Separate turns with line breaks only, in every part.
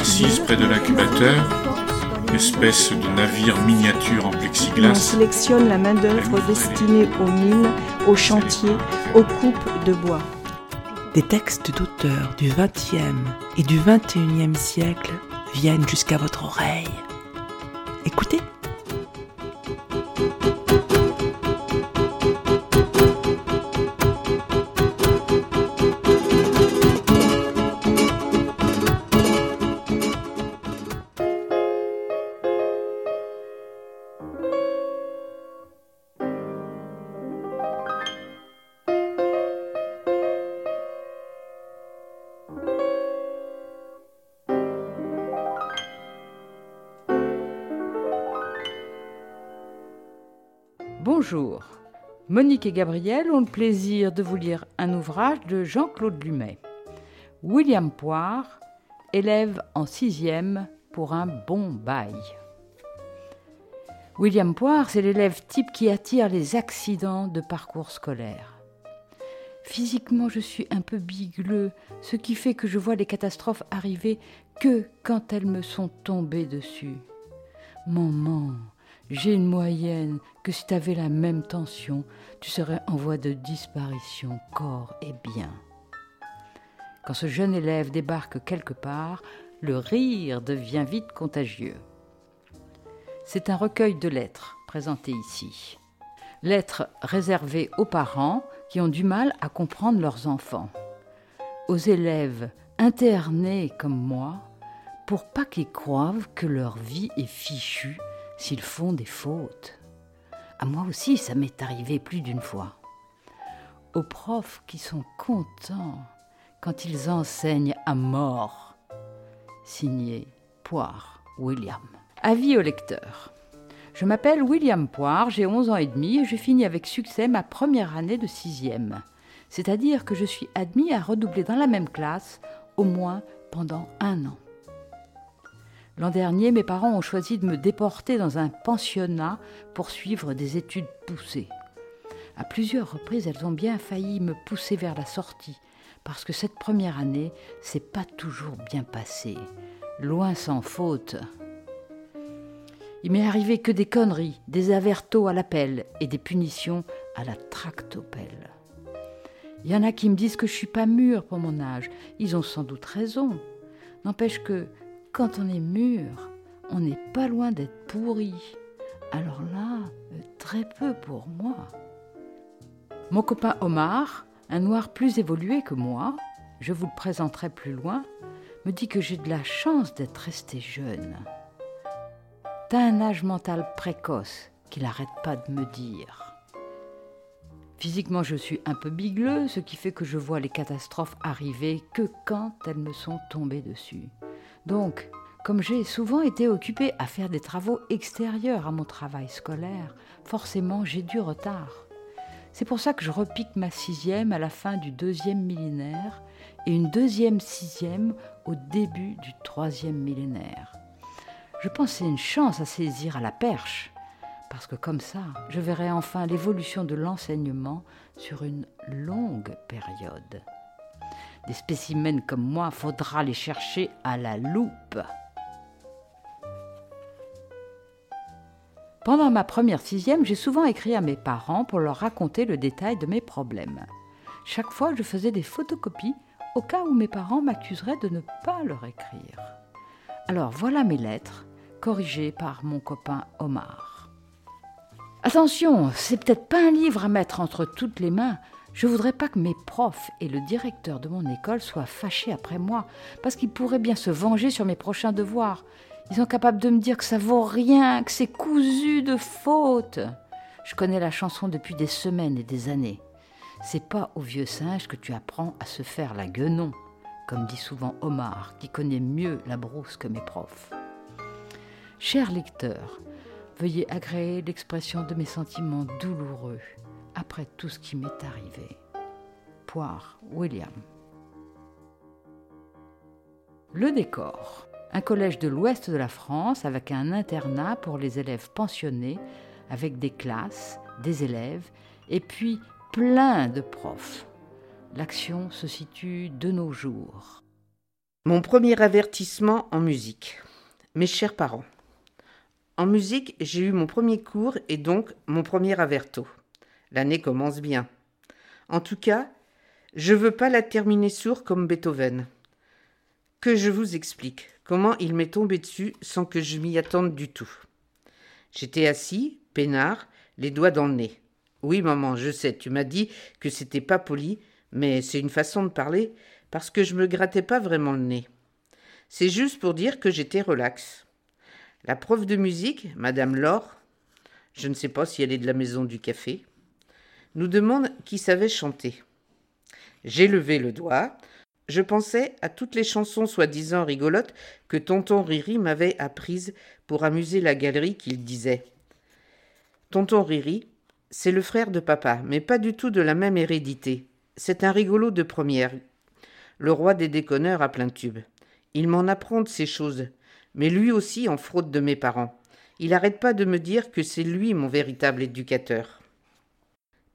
Assise près de l'incubateur, espèce de navire miniature en plexiglas.
On sélectionne la main-d'œuvre destinée aux mines, aux chantiers, aux coupes de bois.
Des textes d'auteurs du XXe et du XXIe siècle viennent jusqu'à votre oreille. Écoutez.
Bonjour. Monique et Gabriel ont le plaisir de vous lire un ouvrage de Jean-Claude Lumet. William Poire, élève en sixième pour un bon bail. William Poire, c'est l'élève type qui attire les accidents de parcours scolaire. Physiquement, je suis un peu bigleux, ce qui fait que je vois les catastrophes arriver que quand elles me sont tombées dessus. Maman, j'ai une moyenne que si tu avais la même tension, tu serais en voie de disparition, corps et bien. Quand ce jeune élève débarque quelque part, le rire devient vite contagieux. C'est un recueil de lettres présenté ici. Lettres réservées aux parents qui ont du mal à comprendre leurs enfants. Aux élèves internés comme moi, pour pas qu'ils croient que leur vie est fichue s'ils font des fautes. À moi aussi, ça m'est arrivé plus d'une fois. Aux profs qui sont contents quand ils enseignent à mort. Signé Poire William. Avis au lecteur. Je m'appelle William Poire, j'ai 11 ans et demi et je finis avec succès ma première année de sixième. C'est-à-dire que je suis admis à redoubler dans la même classe au moins pendant un an. L'an dernier, mes parents ont choisi de me déporter dans un pensionnat pour suivre des études poussées. À plusieurs reprises, elles ont bien failli me pousser vers la sortie, parce que cette première année, c'est pas toujours bien passé. Loin sans faute. Il m'est arrivé que des conneries, des avertos à l'appel et des punitions à la tractopelle. Il y en a qui me disent que je suis pas mûre pour mon âge. Ils ont sans doute raison. N'empêche que quand on est mûr, on n'est pas loin d'être pourri. Alors là, euh, très peu pour moi. Mon copain Omar, un noir plus évolué que moi, je vous le présenterai plus loin, me dit que j'ai de la chance d'être resté jeune. T'as un âge mental précoce qu'il n'arrête pas de me dire. Physiquement, je suis un peu bigleux, ce qui fait que je vois les catastrophes arriver que quand elles me sont tombées dessus. Donc, comme j'ai souvent été occupée à faire des travaux extérieurs à mon travail scolaire, forcément j'ai du retard. C'est pour ça que je repique ma sixième à la fin du deuxième millénaire et une deuxième sixième au début du troisième millénaire. Je c'est une chance à saisir à la perche, parce que comme ça, je verrai enfin l'évolution de l'enseignement sur une longue période. Des spécimens comme moi, faudra les chercher à la loupe. Pendant ma première sixième, j'ai souvent écrit à mes parents pour leur raconter le détail de mes problèmes. Chaque fois, je faisais des photocopies au cas où mes parents m'accuseraient de ne pas leur écrire. Alors voilà mes lettres, corrigées par mon copain Omar. Attention, c'est peut-être pas un livre à mettre entre toutes les mains, je voudrais pas que mes profs et le directeur de mon école soient fâchés après moi, parce qu'ils pourraient bien se venger sur mes prochains devoirs. Ils sont capables de me dire que ça vaut rien, que c'est cousu de fautes. Je connais la chanson depuis des semaines et des années. C'est pas au vieux singe que tu apprends à se faire la guenon. comme dit souvent Omar, qui connaît mieux la brousse que mes profs. Cher lecteur, veuillez agréer l'expression de mes sentiments douloureux après tout ce qui m'est arrivé. Poire William. Le décor. Un collège de l'ouest de la France avec un internat pour les élèves pensionnés, avec des classes, des élèves, et puis plein de profs. L'action se situe de nos jours.
Mon premier avertissement en musique. Mes chers parents. En musique, j'ai eu mon premier cours et donc mon premier averto. L'année commence bien. En tout cas, je veux pas la terminer sourd comme Beethoven. Que je vous explique comment il m'est tombé dessus sans que je m'y attende du tout. J'étais assis, peinard, les doigts dans le nez. Oui, maman, je sais, tu m'as dit que c'était pas poli, mais c'est une façon de parler parce que je me grattais pas vraiment le nez. C'est juste pour dire que j'étais relax. La prof de musique, Madame Laure, je ne sais pas si elle est de la maison du café, nous demande qui savait chanter. J'ai levé le doigt. Je pensais à toutes les chansons soi-disant rigolotes que tonton Riri m'avait apprises pour amuser la galerie qu'il disait. Tonton Riri, c'est le frère de papa, mais pas du tout de la même hérédité. C'est un rigolo de première, le roi des déconneurs à plein tube. Il m'en apprend de ces choses, mais lui aussi en fraude de mes parents. Il n'arrête pas de me dire que c'est lui mon véritable éducateur.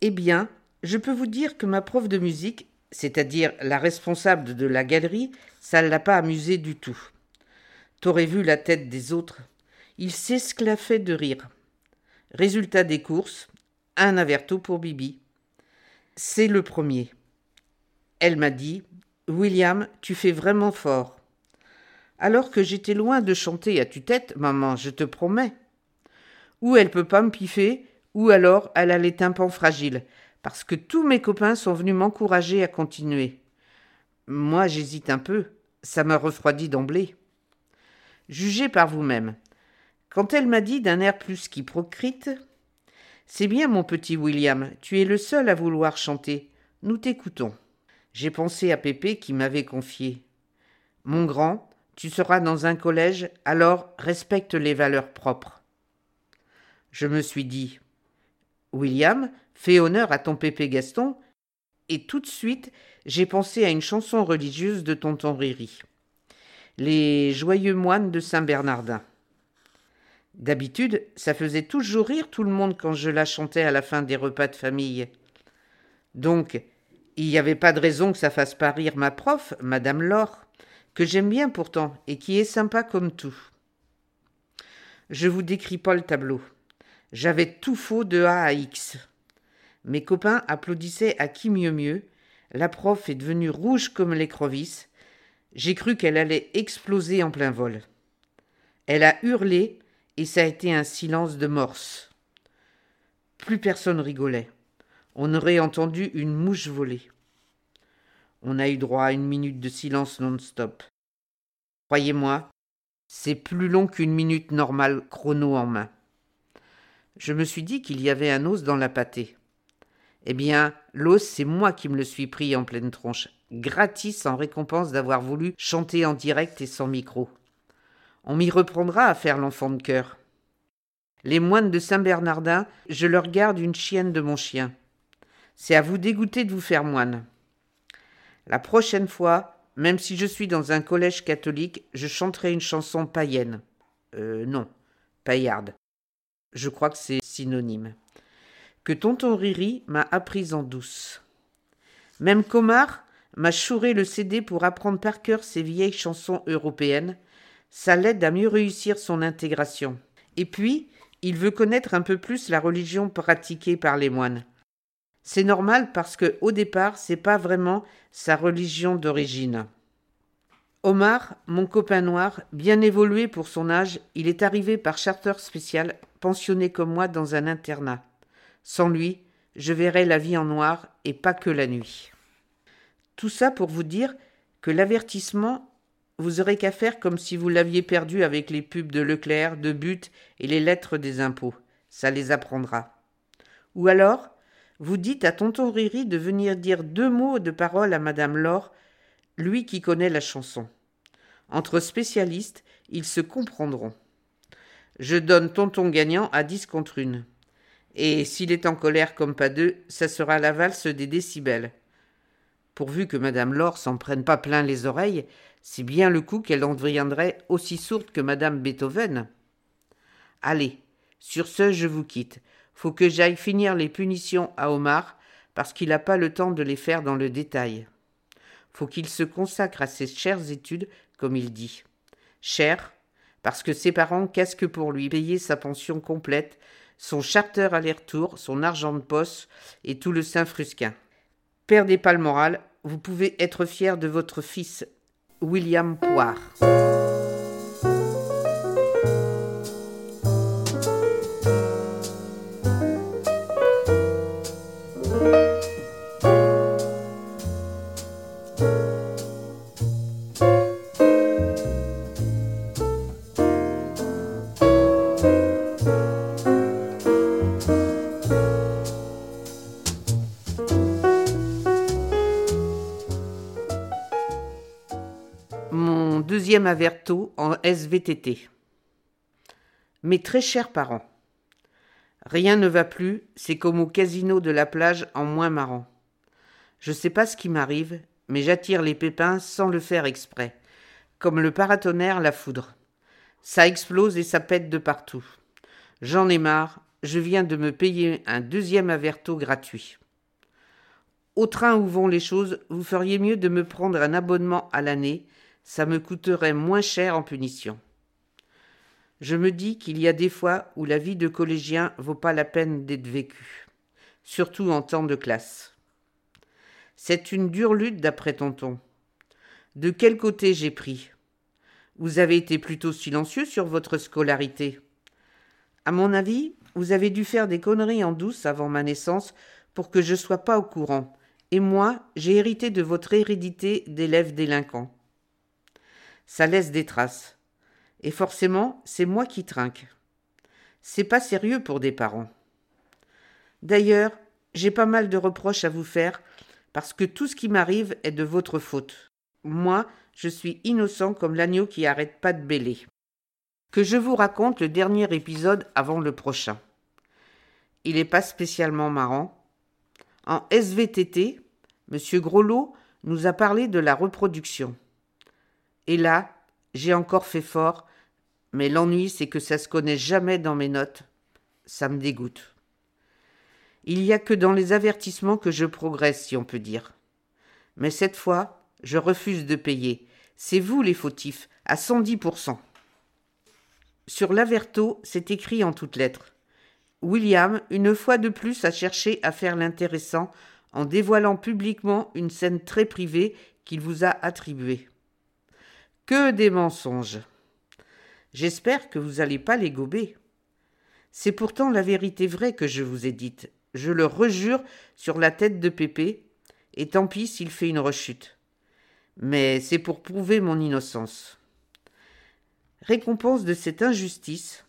Eh bien, je peux vous dire que ma prof de musique, c'est-à-dire la responsable de la galerie, ça ne l'a pas amusé du tout. T'aurais vu la tête des autres. Ils s'esclaffaient de rire. Résultat des courses, un averto pour Bibi. C'est le premier. Elle m'a dit William, tu fais vraiment fort. Alors que j'étais loin de chanter à tue-tête, maman, je te promets. Ou elle peut pas me piffer, ou alors elle a les tympans fragiles, parce que tous mes copains sont venus m'encourager à continuer. Moi, j'hésite un peu, ça m'a refroidi d'emblée. Jugez par vous-même. Quand elle m'a dit d'un air plus qu'hypocrite C'est bien, mon petit William, tu es le seul à vouloir chanter. Nous t'écoutons. J'ai pensé à Pépé qui m'avait confié. Mon grand, tu seras dans un collège, alors respecte les valeurs propres. Je me suis dit William, fais honneur à ton pépé Gaston, et tout de suite j'ai pensé à une chanson religieuse de tonton Riri. Les joyeux moines de Saint-Bernardin. D'habitude, ça faisait toujours rire tout le monde quand je la chantais à la fin des repas de famille. Donc, il n'y avait pas de raison que ça fasse pas rire ma prof, Madame Laure, que j'aime bien pourtant et qui est sympa comme tout. Je vous décris pas le tableau. J'avais tout faux de A à X. Mes copains applaudissaient à qui mieux mieux. La prof est devenue rouge comme l'écrevisse. J'ai cru qu'elle allait exploser en plein vol. Elle a hurlé et ça a été un silence de morse. Plus personne rigolait. On aurait entendu une mouche voler. On a eu droit à une minute de silence non-stop. Croyez-moi, c'est plus long qu'une minute normale chrono en main je me suis dit qu'il y avait un os dans la pâtée. Eh bien, l'os, c'est moi qui me le suis pris en pleine tronche, gratis en récompense d'avoir voulu chanter en direct et sans micro. On m'y reprendra à faire l'enfant de cœur. Les moines de Saint-Bernardin, je leur garde une chienne de mon chien. C'est à vous dégoûter de vous faire moine. La prochaine fois, même si je suis dans un collège catholique, je chanterai une chanson païenne. Euh, non, paillarde. Je crois que c'est synonyme. Que tonton Riri m'a apprise en douce. Même Comar m'a chouré le CD pour apprendre par cœur ces vieilles chansons européennes. Ça l'aide à mieux réussir son intégration. Et puis, il veut connaître un peu plus la religion pratiquée par les moines. C'est normal parce que, au départ, c'est pas vraiment sa religion d'origine. Omar, mon copain noir, bien évolué pour son âge, il est arrivé par charter spécial, pensionné comme moi dans un internat. Sans lui, je verrais la vie en noir et pas que la nuit. Tout ça pour vous dire que l'avertissement, vous aurez qu'à faire comme si vous l'aviez perdu avec les pubs de Leclerc, de But et les lettres des impôts. Ça les apprendra. Ou alors, vous dites à tonton Riri de venir dire deux mots de parole à madame Laure lui qui connaît la chanson. Entre spécialistes, ils se comprendront. Je donne tonton gagnant à 10 contre une. Et s'il est en colère comme pas deux, ça sera la valse des décibels. Pourvu que madame Laure s'en prenne pas plein les oreilles, c'est bien le coup qu'elle en deviendrait aussi sourde que madame Beethoven. Allez, sur ce, je vous quitte. Faut que j'aille finir les punitions à Omar, parce qu'il n'a pas le temps de les faire dans le détail. Faut qu'il se consacre à ses chères études, comme il dit. Chères, parce que ses parents casquent pour lui payer sa pension complète, son charter aller-retour, son argent de poste et tout le Saint-Frusquin. Perdez pas le moral, vous pouvez être fier de votre fils, William Poire. Averto en SVTT. Mes très chers parents, rien ne va plus, c'est comme au casino de la plage en moins marrant. Je sais pas ce qui m'arrive, mais j'attire les pépins sans le faire exprès, comme le paratonnerre la foudre. Ça explose et ça pète de partout. J'en ai marre, je viens de me payer un deuxième averto gratuit. Au train où vont les choses, vous feriez mieux de me prendre un abonnement à l'année, ça me coûterait moins cher en punition. Je me dis qu'il y a des fois où la vie de collégien vaut pas la peine d'être vécue, surtout en temps de classe. C'est une dure lutte d'après tonton. De quel côté j'ai pris? Vous avez été plutôt silencieux sur votre scolarité. À mon avis, vous avez dû faire des conneries en douce avant ma naissance pour que je sois pas au courant. Et moi, j'ai hérité de votre hérédité d'élève délinquant. Ça laisse des traces. Et forcément, c'est moi qui trinque. C'est pas sérieux pour des parents. D'ailleurs, j'ai pas mal de reproches à vous faire parce que tout ce qui m'arrive est de votre faute. Moi, je suis innocent comme l'agneau qui arrête pas de bêler. Que je vous raconte le dernier épisode avant le prochain. Il n'est pas spécialement marrant. En SVTT, M. Groslot nous a parlé de la reproduction. Et là, j'ai encore fait fort, mais l'ennui, c'est que ça se connaît jamais dans mes notes. Ça me dégoûte. Il n'y a que dans les avertissements que je progresse, si on peut dire. Mais cette fois, je refuse de payer. C'est vous les fautifs, à 110%. Sur l'averto, c'est écrit en toutes lettres. William, une fois de plus, a cherché à faire l'intéressant en dévoilant publiquement une scène très privée qu'il vous a attribuée. Que des mensonges. J'espère que vous n'allez pas les gober. C'est pourtant la vérité vraie que je vous ai dite. Je le rejure sur la tête de Pépé, et tant pis s'il fait une rechute. Mais c'est pour prouver mon innocence. Récompense de cette injustice,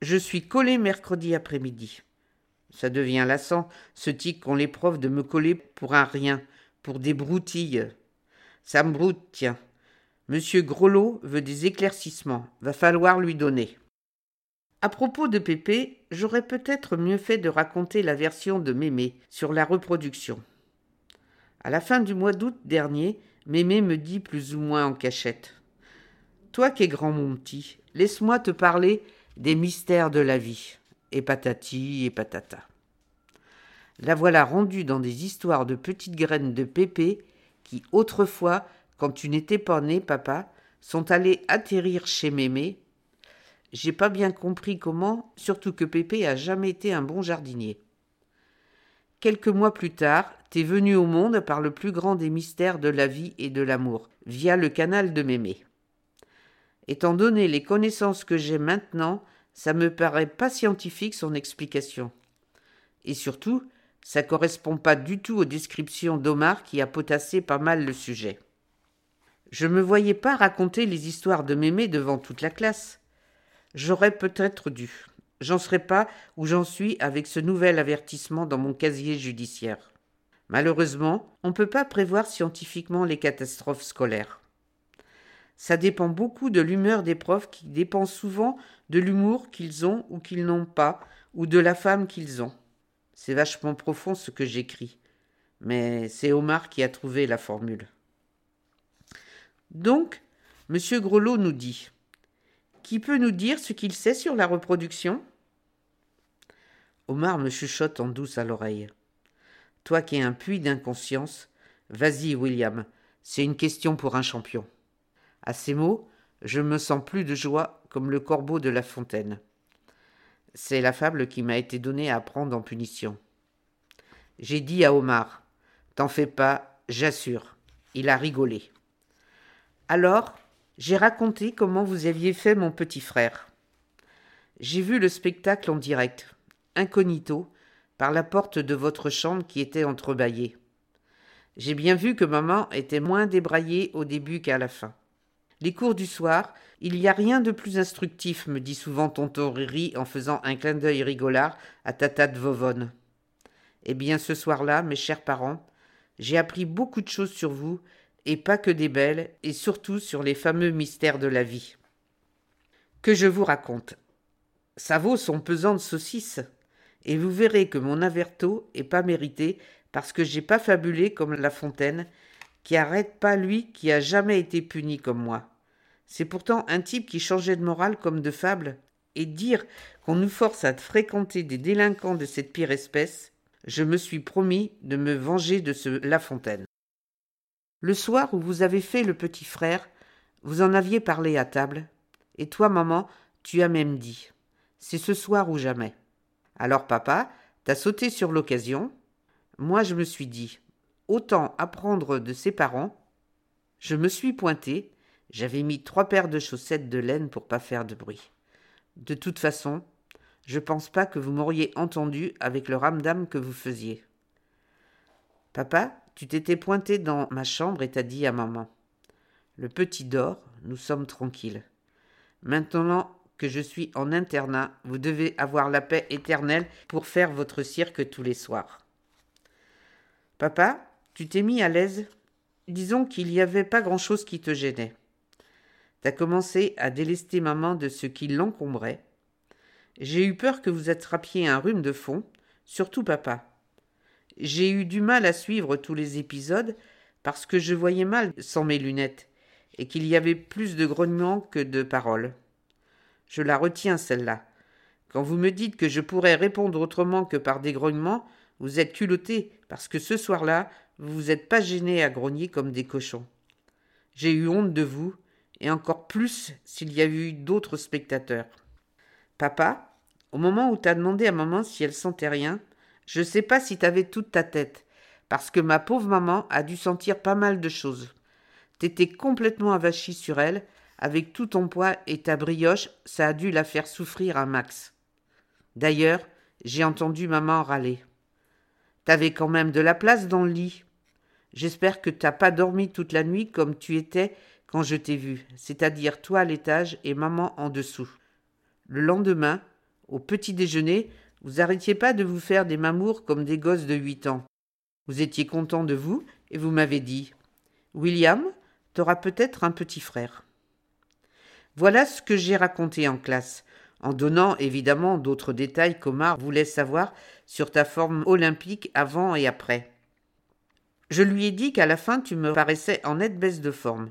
je suis collé mercredi après-midi. Ça devient lassant, ce tic les profs de me coller pour un rien, pour des broutilles. Ça me broute, tiens. Monsieur Grelot veut des éclaircissements. Va falloir lui donner. À propos de Pépé, j'aurais peut-être mieux fait de raconter la version de Mémé sur la reproduction. À la fin du mois d'août dernier, Mémé me dit plus ou moins en cachette. Toi qui es grand mon petit, laisse-moi te parler des mystères de la vie. Et patati et patata. La voilà rendue dans des histoires de petites graines de pépé qui, autrefois, quand tu n'étais pas né, papa, sont allées atterrir chez Mémé. J'ai pas bien compris comment, surtout que Pépé a jamais été un bon jardinier. Quelques mois plus tard, t'es venu au monde par le plus grand des mystères de la vie et de l'amour, via le canal de Mémé. Étant donné les connaissances que j'ai maintenant, ça me paraît pas scientifique son explication. Et surtout, ça correspond pas du tout aux descriptions d'Omar qui a potassé pas mal le sujet. Je me voyais pas raconter les histoires de Mémé devant toute la classe. J'aurais peut-être dû. J'en serais pas où j'en suis avec ce nouvel avertissement dans mon casier judiciaire. Malheureusement, on ne peut pas prévoir scientifiquement les catastrophes scolaires. Ça dépend beaucoup de l'humeur des profs qui dépend souvent de l'humour qu'ils ont ou qu'ils n'ont pas, ou de la femme qu'ils ont. C'est vachement profond ce que j'écris. Mais c'est Omar qui a trouvé la formule. Donc, M. Grelot nous dit Qui peut nous dire ce qu'il sait sur la reproduction? Omar me chuchote en douce à l'oreille. Toi qui es un puits d'inconscience, vas-y, William, c'est une question pour un champion. À ces mots, je me sens plus de joie comme le corbeau de la fontaine. C'est la fable qui m'a été donnée à apprendre en punition. J'ai dit à Omar T'en fais pas, j'assure. Il a rigolé. Alors, j'ai raconté comment vous aviez fait mon petit frère. J'ai vu le spectacle en direct, incognito, par la porte de votre chambre qui était entrebâillée. J'ai bien vu que maman était moins débraillée au début qu'à la fin. Les cours du soir, il n'y a rien de plus instructif, me dit souvent tonton Riri en faisant un clin d'œil rigolard à Tata de Vovonne. Eh bien, ce soir-là, mes chers parents, j'ai appris beaucoup de choses sur vous, et pas que des belles, et surtout sur les fameux mystères de la vie. Que je vous raconte. Ça vaut son pesant de saucisses et vous verrez que mon averto est pas mérité parce que j'ai pas fabulé comme La Fontaine, qui arrête pas lui qui a jamais été puni comme moi. C'est pourtant un type qui changeait de morale comme de fable, et dire qu'on nous force à fréquenter des délinquants de cette pire espèce, je me suis promis de me venger de ce La Fontaine. Le soir où vous avez fait le petit frère, vous en aviez parlé à table, et toi, maman, tu as même dit C'est ce soir ou jamais. Alors papa, t'as sauté sur l'occasion. Moi je me suis dit, autant apprendre de ses parents. Je me suis pointé, j'avais mis trois paires de chaussettes de laine pour pas faire de bruit. De toute façon, je pense pas que vous m'auriez entendu avec le ramdam que vous faisiez. Papa, tu t'étais pointé dans ma chambre et t'as dit à maman. Le petit dort, nous sommes tranquilles. Maintenant, que je suis en internat, vous devez avoir la paix éternelle pour faire votre cirque tous les soirs. Papa, tu t'es mis à l'aise? Disons qu'il n'y avait pas grand-chose qui te gênait. T'as commencé à délester maman de ce qui l'encombrait. J'ai eu peur que vous attrapiez un rhume de fond, surtout papa. J'ai eu du mal à suivre tous les épisodes parce que je voyais mal sans mes lunettes et qu'il y avait plus de grognements que de paroles. Je la retiens, celle-là. Quand vous me dites que je pourrais répondre autrement que par des grognements, vous êtes culotté, parce que ce soir-là, vous vous êtes pas gêné à grogner comme des cochons. J'ai eu honte de vous, et encore plus s'il y a eu d'autres spectateurs. Papa, au moment où t'as demandé à maman si elle sentait rien, je sais pas si t'avais toute ta tête, parce que ma pauvre maman a dû sentir pas mal de choses. T'étais complètement avachie sur elle, avec tout ton poids et ta brioche, ça a dû la faire souffrir un max. D'ailleurs, j'ai entendu maman râler. T'avais quand même de la place dans le lit. J'espère que t'as pas dormi toute la nuit comme tu étais quand je t'ai vu, c'est-à-dire toi à l'étage et maman en dessous. Le lendemain, au petit déjeuner, vous arrêtiez pas de vous faire des mamours comme des gosses de huit ans. Vous étiez content de vous et vous m'avez dit William, t'auras peut-être un petit frère. Voilà ce que j'ai raconté en classe, en donnant évidemment d'autres détails qu'Omar voulait savoir sur ta forme olympique avant et après. Je lui ai dit qu'à la fin tu me paraissais en nette baisse de forme.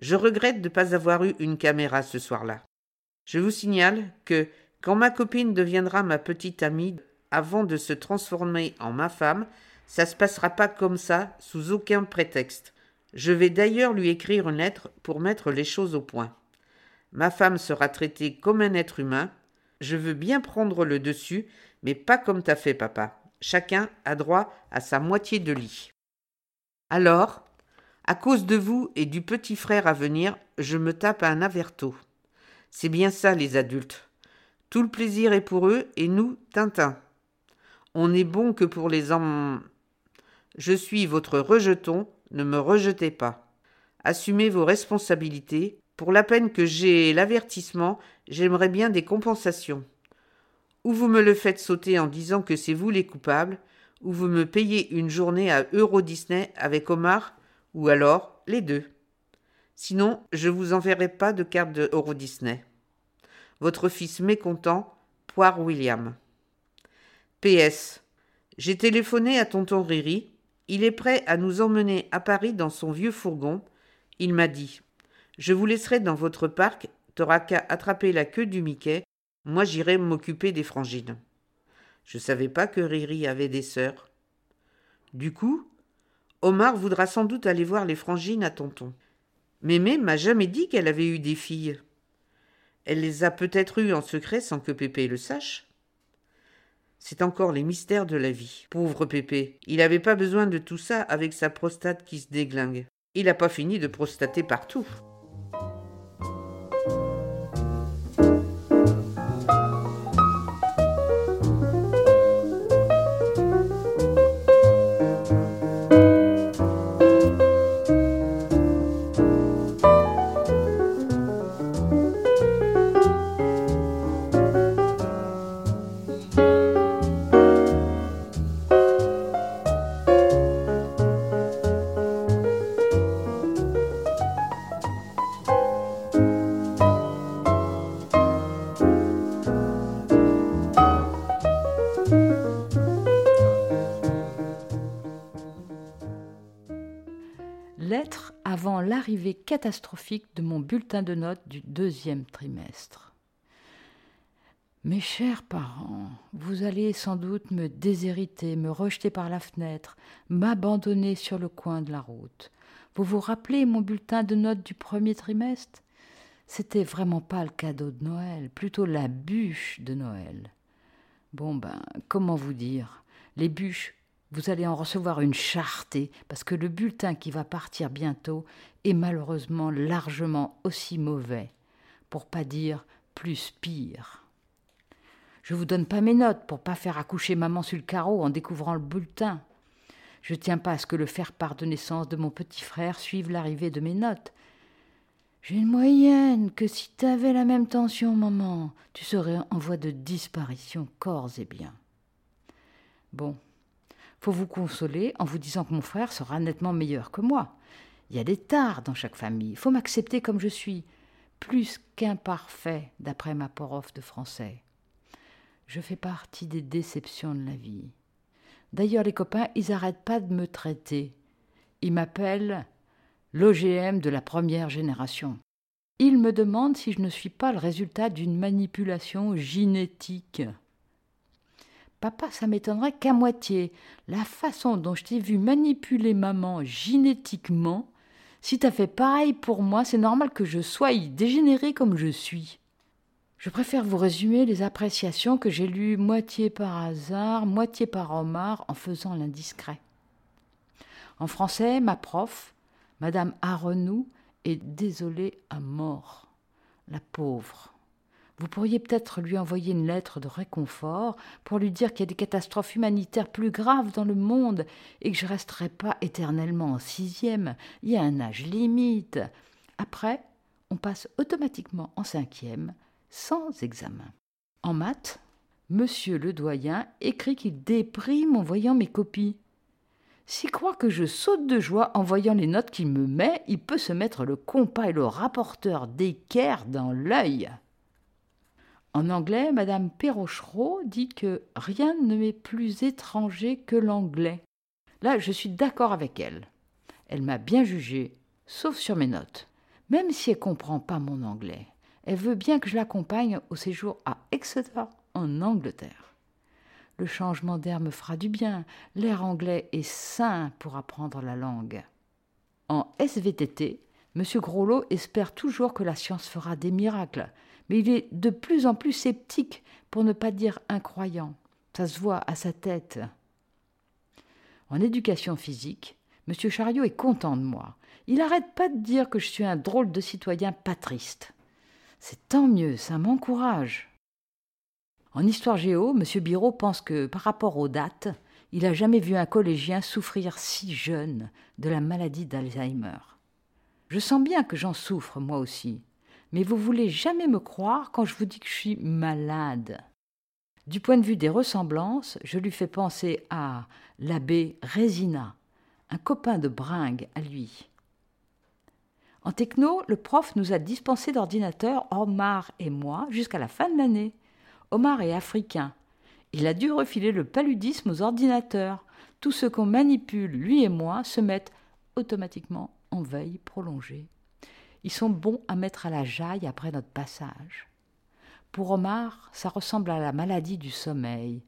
Je regrette de ne pas avoir eu une caméra ce soir-là. Je vous signale que, quand ma copine deviendra ma petite amie, avant de se transformer en ma femme, ça se passera pas comme ça, sous aucun prétexte. Je vais d'ailleurs lui écrire une lettre pour mettre les choses au point. Ma femme sera traitée comme un être humain. Je veux bien prendre le dessus, mais pas comme t'as fait, papa. Chacun a droit à sa moitié de lit. Alors, à cause de vous et du petit frère à venir, je me tape un averto. C'est bien ça, les adultes. Tout le plaisir est pour eux et nous, Tintin. On n'est bon que pour les hommes. Je suis votre rejeton, ne me rejetez pas. Assumez vos responsabilités, pour la peine que j'ai l'avertissement, j'aimerais bien des compensations. Ou vous me le faites sauter en disant que c'est vous les coupables, ou vous me payez une journée à Euro Disney avec Omar, ou alors les deux. Sinon, je vous enverrai pas de carte de Euro Disney. Votre fils mécontent, Poire William. PS. J'ai téléphoné à tonton Riri. Il est prêt à nous emmener à Paris dans son vieux fourgon. Il m'a dit Je vous laisserai dans votre parc, t'auras qu'à attraper la queue du Mickey. Moi, j'irai m'occuper des frangines. Je savais pas que Riri avait des sœurs. Du coup, Omar voudra sans doute aller voir les frangines à tonton. Mémé m'a jamais dit qu'elle avait eu des filles. Elle les a peut-être eues en secret sans que Pépé le sache. C'est encore les mystères de la vie. Pauvre Pépé, il n'avait pas besoin de tout ça avec sa prostate qui se déglingue. Il n'a pas fini de prostater partout.
Catastrophique de mon bulletin de notes du deuxième trimestre. Mes chers parents, vous allez sans doute me déshériter, me rejeter par la fenêtre, m'abandonner sur le coin de la route. Vous vous rappelez mon bulletin de notes du premier trimestre? C'était vraiment pas le cadeau de Noël, plutôt la bûche de Noël. Bon ben, comment vous dire? Les bûches, vous allez en recevoir une chartée, parce que le bulletin qui va partir bientôt est malheureusement largement aussi mauvais, pour pas dire plus pire. Je vous donne pas mes notes pour pas faire accoucher maman sur le carreau en découvrant le bulletin. Je tiens pas à ce que le faire-part de naissance de mon petit frère suive l'arrivée de mes notes. J'ai une moyenne que si t'avais la même tension, maman, tu serais en voie de disparition corps et bien. Bon, faut vous consoler en vous disant que mon frère sera nettement meilleur que moi. Il y a des tares dans chaque famille. Il faut m'accepter comme je suis, plus qu'imparfait, d'après ma prof de français. Je fais partie des déceptions de la vie. D'ailleurs, les copains, ils n'arrêtent pas de me traiter. Ils m'appellent l'OGM de la première génération. Ils me demandent si je ne suis pas le résultat d'une manipulation génétique. Papa, ça m'étonnerait qu'à moitié. La façon dont je t'ai vu manipuler maman génétiquement, si t'as fait pareil pour moi, c'est normal que je sois dégénéré comme je suis. Je préfère vous résumer les appréciations que j'ai lues moitié par hasard, moitié par Omar, en faisant l'indiscret. En français, ma prof, Madame Arenou, est désolée à mort. La pauvre. Vous pourriez peut-être lui envoyer une lettre de réconfort pour lui dire qu'il y a des catastrophes humanitaires plus graves dans le monde et que je ne resterai pas éternellement en sixième. Il y a un âge limite. Après, on passe automatiquement en cinquième sans examen. En maths, monsieur le doyen écrit qu'il déprime en voyant mes copies. S'il croit que je saute de joie en voyant les notes qu'il me met, il peut se mettre le compas et le rapporteur d'équerre dans l'œil. En anglais, Madame Perrochereau dit que rien ne m'est plus étranger que l'anglais. Là, je suis d'accord avec elle. Elle m'a bien jugé, sauf sur mes notes. Même si elle comprend pas mon anglais, elle veut bien que je l'accompagne au séjour à Exeter, en Angleterre. Le changement d'air me fera du bien. L'air anglais est sain pour apprendre la langue. En SVTT, M. Groslot espère toujours que la science fera des miracles, mais il est de plus en plus sceptique, pour ne pas dire incroyant. Ça se voit à sa tête. En éducation physique, M. Chariot est content de moi. Il n'arrête pas de dire que je suis un drôle de citoyen patriste. C'est tant mieux, ça m'encourage. En histoire géo, M. Biro pense que, par rapport aux dates, il n'a jamais vu un collégien souffrir si jeune de la maladie d'Alzheimer. Je sens bien que j'en souffre, moi aussi, mais vous voulez jamais me croire quand je vous dis que je suis malade. Du point de vue des ressemblances, je lui fais penser à l'abbé Résina, un copain de bringue à lui. En techno, le prof nous a dispensé d'ordinateur, Omar et moi, jusqu'à la fin de l'année. Omar est africain. Il a dû refiler le paludisme aux ordinateurs. Tout ce qu'on manipule, lui et moi, se mettent automatiquement en veille prolongée. Ils sont bons à mettre à la jaille après notre passage. Pour Omar, ça ressemble à la maladie du sommeil,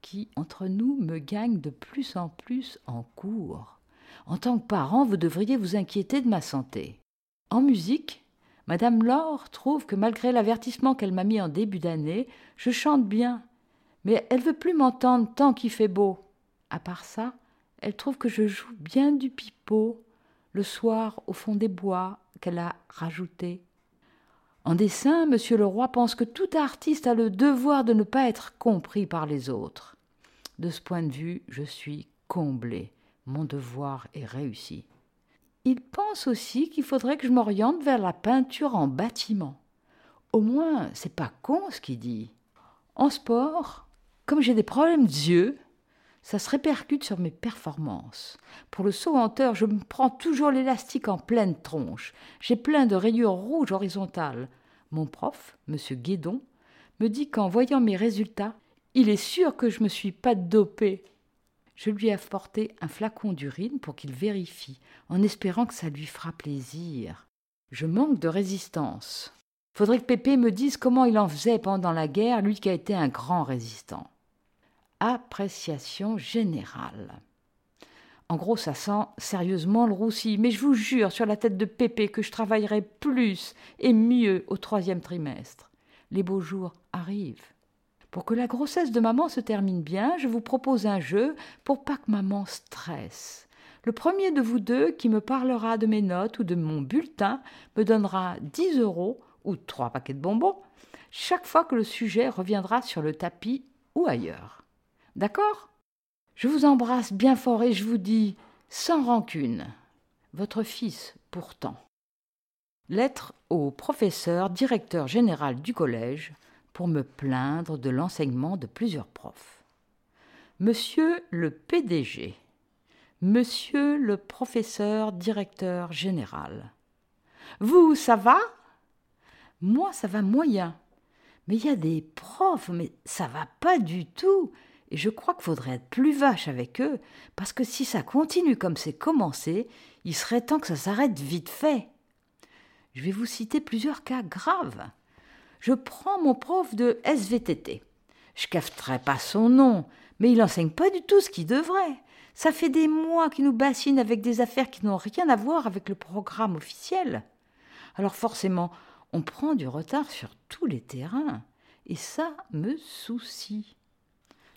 qui, entre nous, me gagne de plus en plus en cours. En tant que parent, vous devriez vous inquiéter de ma santé. En musique, Madame Laure trouve que malgré l'avertissement qu'elle m'a mis en début d'année, je chante bien. Mais elle veut plus m'entendre tant qu'il fait beau. À part ça, elle trouve que je joue bien du pipeau le soir au fond des bois qu'elle a rajouté. En dessin, monsieur le roi pense que tout artiste a le devoir de ne pas être compris par les autres. De ce point de vue, je suis comblé. Mon devoir est réussi. Il pense aussi qu'il faudrait que je m'oriente vers la peinture en bâtiment. Au moins, c'est pas con ce qu'il dit. En sport, comme j'ai des problèmes d'yeux, ça se répercute sur mes performances. Pour le saut hauteur, je me prends toujours l'élastique en pleine tronche. J'ai plein de rayures rouges horizontales. Mon prof, M. Guédon, me dit qu'en voyant mes résultats, il est sûr que je ne me suis pas dopé. Je lui ai apporté un flacon d'urine pour qu'il vérifie, en espérant que ça lui fera plaisir. Je manque de résistance. Faudrait que Pépé me dise comment il en faisait pendant la guerre, lui qui a été un grand résistant appréciation générale. En gros, ça sent sérieusement le roussi, mais je vous jure sur la tête de Pépé que je travaillerai plus et mieux au troisième trimestre. Les beaux jours arrivent. Pour que la grossesse de maman se termine bien, je vous propose un jeu pour pas que maman stresse. Le premier de vous deux qui me parlera de mes notes ou de mon bulletin me donnera 10 euros ou trois paquets de bonbons chaque fois que le sujet reviendra sur le tapis ou ailleurs. D'accord? Je vous embrasse bien fort et je vous dis, sans rancune, votre fils pourtant. Lettre au professeur directeur général du collège pour me plaindre de l'enseignement de plusieurs profs. Monsieur le PDG, Monsieur le professeur directeur général. Vous, ça va? Moi, ça va moyen. Mais il y a des profs, mais ça va pas du tout. Et je crois qu'il faudrait être plus vache avec eux, parce que si ça continue comme c'est commencé, il serait temps que ça s'arrête vite fait. Je vais vous citer plusieurs cas graves. Je prends mon prof de SVTT. Je cafeterai pas son nom, mais il enseigne pas du tout ce qu'il devrait. Ça fait des mois qu'il nous bassine avec des affaires qui n'ont rien à voir avec le programme officiel. Alors forcément, on prend du retard sur tous les terrains, et ça me soucie.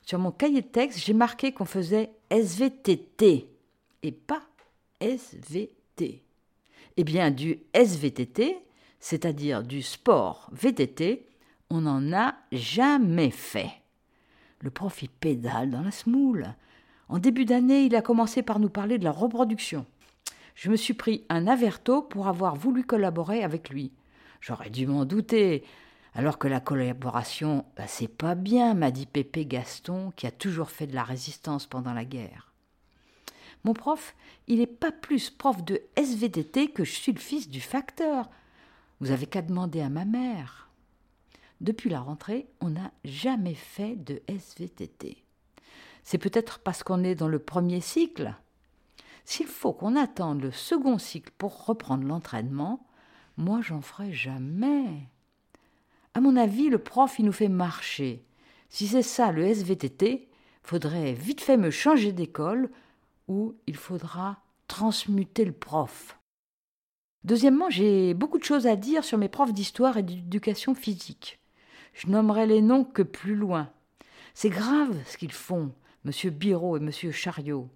Sur mon cahier de texte, j'ai marqué qu'on faisait SVTT et pas SVT. Eh bien, du SVTT, c'est-à-dire du sport VTT, on n'en a jamais fait. Le prof y pédale dans la smoule. En début d'année, il a commencé par nous parler de la reproduction. Je me suis pris un averto pour avoir voulu collaborer avec lui. J'aurais dû m'en douter. Alors que la collaboration, bah, c'est pas bien, m'a dit Pépé Gaston, qui a toujours fait de la résistance pendant la guerre. Mon prof, il n'est pas plus prof de SVTT que je suis le fils du facteur. Vous avez qu'à demander à ma mère. Depuis la rentrée, on n'a jamais fait de SVTT. C'est peut-être parce qu'on est dans le premier cycle. S'il faut qu'on attende le second cycle pour reprendre l'entraînement, moi j'en ferai jamais. À mon avis, le prof, il nous fait marcher. Si c'est ça le SVTT, faudrait vite fait me changer d'école ou il faudra transmuter le prof. Deuxièmement, j'ai beaucoup de choses à dire sur mes profs d'histoire et d'éducation physique. Je nommerai les noms que plus loin. C'est grave ce qu'ils font, M. Biro et M. Chariot.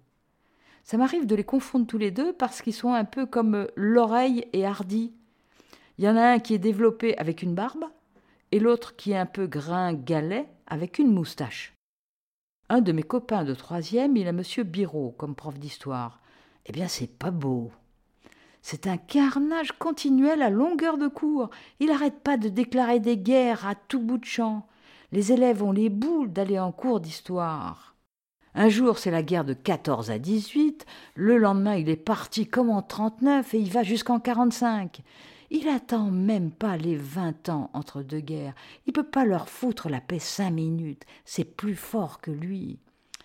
Ça m'arrive de les confondre tous les deux parce qu'ils sont un peu comme l'oreille et Hardy. Il y en a un qui est développé avec une barbe et l'autre qui est un peu gringalet avec une moustache. Un de mes copains de troisième, il a monsieur Biro comme prof d'histoire. Eh bien, c'est pas beau. C'est un carnage continuel à longueur de cours. Il n'arrête pas de déclarer des guerres à tout bout de champ. Les élèves ont les boules d'aller en cours d'histoire. Un jour, c'est la guerre de 14 à 18, le lendemain, il est parti comme en 39 et il va jusqu'en 45. Il attend même pas les vingt ans entre deux guerres. Il peut pas leur foutre la paix cinq minutes. C'est plus fort que lui.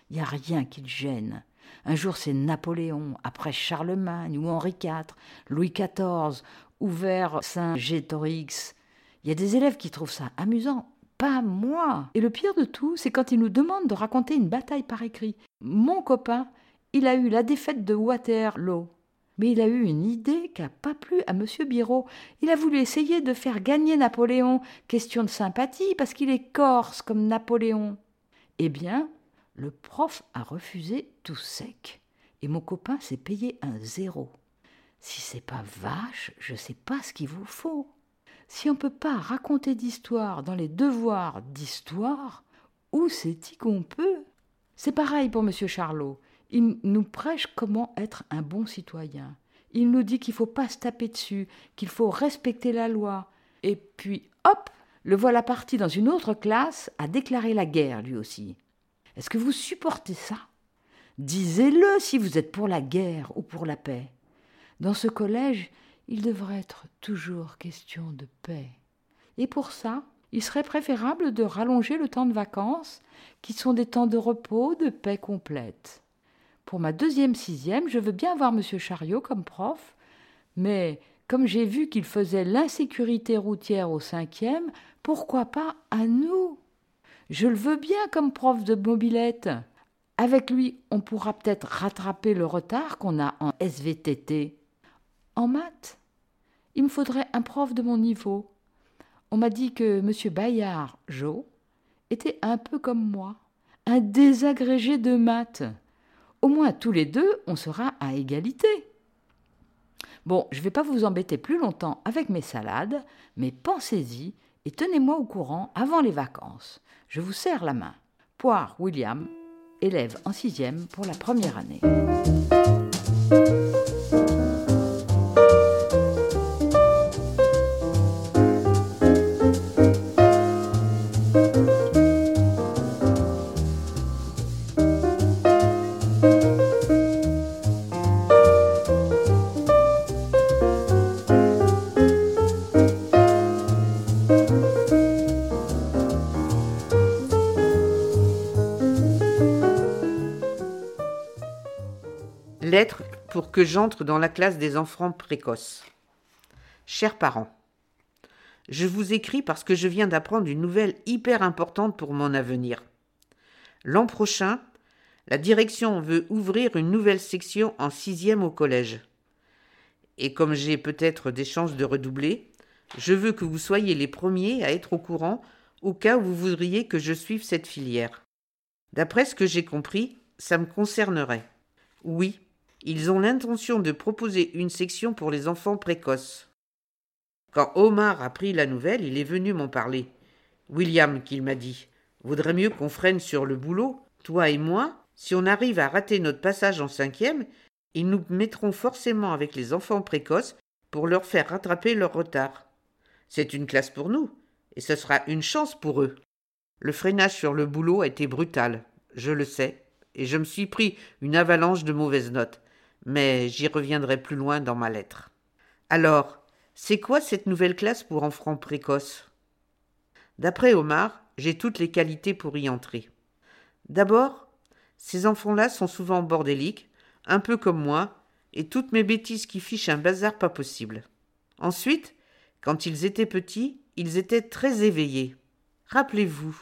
Il y a rien qui le gêne. Un jour c'est Napoléon, après Charlemagne ou Henri IV, Louis XIV, ou vers Saint-Gétorix. Il y a des élèves qui trouvent ça amusant. Pas moi. Et le pire de tout, c'est quand ils nous demandent de raconter une bataille par écrit. Mon copain, il a eu la défaite de Waterloo. Mais il a eu une idée qui n'a pas plu à M. Biraud. Il a voulu essayer de faire gagner Napoléon. Question de sympathie, parce qu'il est corse comme Napoléon. Eh bien, le prof a refusé tout sec. Et mon copain s'est payé un zéro. Si c'est pas vache, je sais pas ce qu'il vous faut. Si on peut pas raconter d'histoire dans les devoirs d'histoire, où c'est-il qu'on peut? C'est pareil pour M. Charlot. Il nous prêche comment être un bon citoyen. Il nous dit qu'il ne faut pas se taper dessus, qu'il faut respecter la loi. Et puis, hop, le voilà parti dans une autre classe à déclarer la guerre, lui aussi. Est-ce que vous supportez ça? Disez-le si vous êtes pour la guerre ou pour la paix. Dans ce collège, il devrait être toujours question de paix. Et pour ça, il serait préférable de rallonger le temps de vacances, qui sont des temps de repos, de paix complète. Pour ma deuxième sixième, je veux bien avoir M. Chariot comme prof, mais comme j'ai vu qu'il faisait l'insécurité routière au cinquième, pourquoi pas à nous? Je le veux bien comme prof de mobilette. Avec lui, on pourra peut-être rattraper le retard qu'on a en SVTT. En maths, il me faudrait un prof de mon niveau. On m'a dit que M. Bayard, Jo, était un peu comme moi, un désagrégé de maths. Au moins tous les deux, on sera à égalité. Bon, je ne vais pas vous embêter plus longtemps avec mes salades, mais pensez-y et tenez-moi au courant avant les vacances. Je vous serre la main. Poire William, élève en sixième pour la première année.
Que j'entre dans la classe des enfants précoces. Chers parents, je vous écris parce que je viens d'apprendre une nouvelle hyper importante pour mon avenir. L'an prochain, la direction veut ouvrir une nouvelle section en sixième au collège. Et comme j'ai peut-être des chances de redoubler, je veux que vous soyez les premiers à être au courant au cas où vous voudriez que je suive cette filière. D'après ce que j'ai compris, ça me concernerait. Oui, ils ont l'intention de proposer une section pour les enfants précoces. Quand Omar a pris la nouvelle, il est venu m'en parler. William, qu'il m'a dit, vaudrait mieux qu'on freine sur le boulot, toi et moi. Si on arrive à rater notre passage en cinquième, ils nous mettront forcément avec les enfants précoces pour leur faire rattraper leur retard. C'est une classe pour nous, et ce sera une chance pour eux. Le freinage sur le boulot a été brutal, je le sais, et je me suis pris une avalanche de mauvaises notes mais j'y reviendrai plus loin dans ma lettre. Alors, c'est quoi cette nouvelle classe pour enfants précoces? D'après Omar, j'ai toutes les qualités pour y entrer. D'abord, ces enfants-là sont souvent bordéliques, un peu comme moi, et toutes mes bêtises qui fichent un bazar pas possible. Ensuite, quand ils étaient petits, ils étaient très éveillés. Rappelez-vous,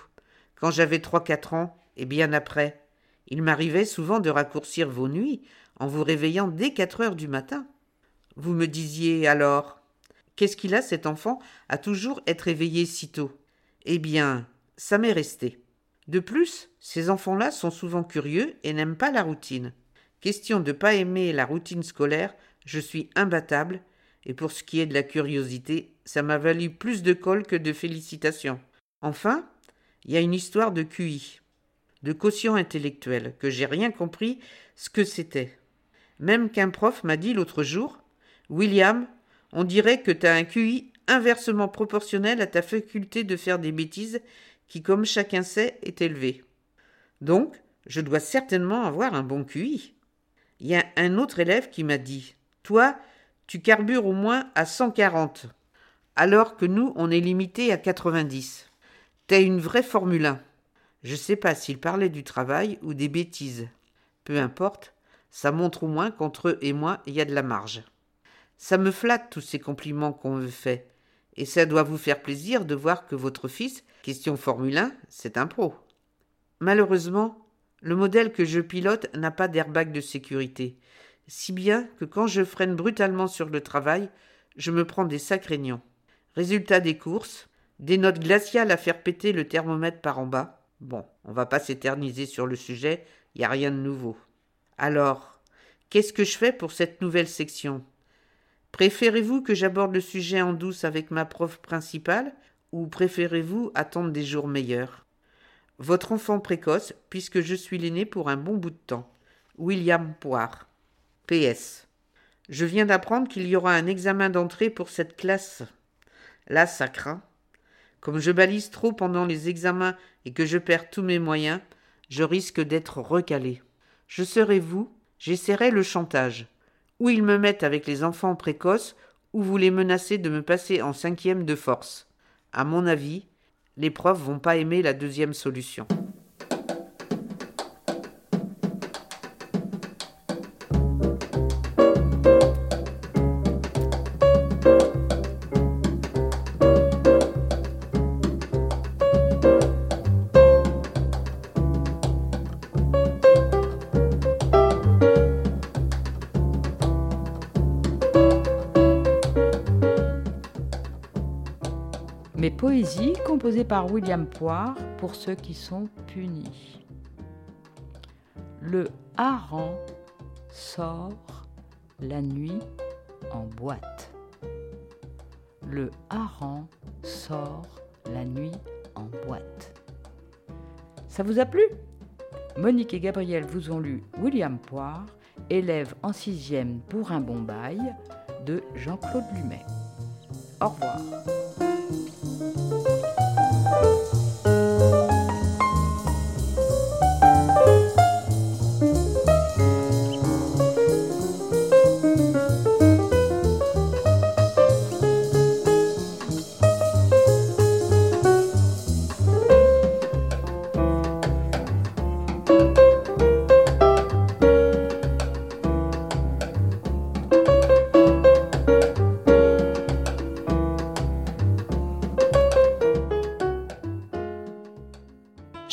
quand j'avais trois-quatre ans, et bien après, il m'arrivait souvent de raccourcir vos nuits en vous réveillant dès quatre heures du matin. Vous me disiez alors Qu'est-ce qu'il a cet enfant à toujours être éveillé si tôt? Eh bien, ça m'est resté. De plus, ces enfants-là sont souvent curieux et n'aiment pas la routine. Question de pas aimer la routine scolaire, je suis imbattable, et pour ce qui est de la curiosité, ça m'a valu plus de colle que de félicitations. Enfin, il y a une histoire de QI, de quotient intellectuel, que j'ai rien compris ce que c'était. Même qu'un prof m'a dit l'autre jour William, on dirait que t'as un QI inversement proportionnel à ta faculté de faire des bêtises qui, comme chacun sait, est élevé. Donc, je dois certainement avoir un bon QI. Il y a un autre élève qui m'a dit Toi, tu carbures au moins à 140, alors que nous, on est limité à 90. T'es une vraie Formule 1. Je sais pas s'il parlait du travail ou des bêtises. Peu importe, ça montre au moins qu'entre eux et moi, il y a de la marge. Ça me flatte tous ces compliments qu'on me fait, et ça doit vous faire plaisir de voir que votre fils, question Formule 1, c'est un pro. Malheureusement, le modèle que je pilote n'a pas d'airbag de sécurité, si bien que quand je freine brutalement sur le travail, je me prends des sacrés nions. Résultat des courses, des notes glaciales à faire péter le thermomètre par en bas. Bon, on va pas s'éterniser sur le sujet, il n'y a rien de nouveau. Alors, qu'est-ce que je fais pour cette nouvelle section? Préférez-vous que j'aborde le sujet en douce avec ma prof principale ou préférez-vous attendre des jours meilleurs? Votre enfant précoce, puisque je suis l'aîné pour un bon bout de temps. William Poire. PS. Je viens d'apprendre qu'il y aura un examen d'entrée pour cette classe. Là, ça craint. Comme je balise trop pendant les examens et que je perds tous mes moyens, je risque d'être recalé. Je serai vous, j'essaierai le chantage. Ou ils me mettent avec les enfants précoces, ou vous les menacez de me passer en cinquième de force. À mon avis, les profs vont pas aimer la deuxième solution.
Par William Poire pour ceux qui sont punis. Le hareng sort la nuit en boîte. Le hareng sort la nuit en boîte. Ça vous a plu? Monique et Gabriel vous ont lu William Poire, élève en sixième pour un bon bail de Jean-Claude Lumet. Au revoir.
oh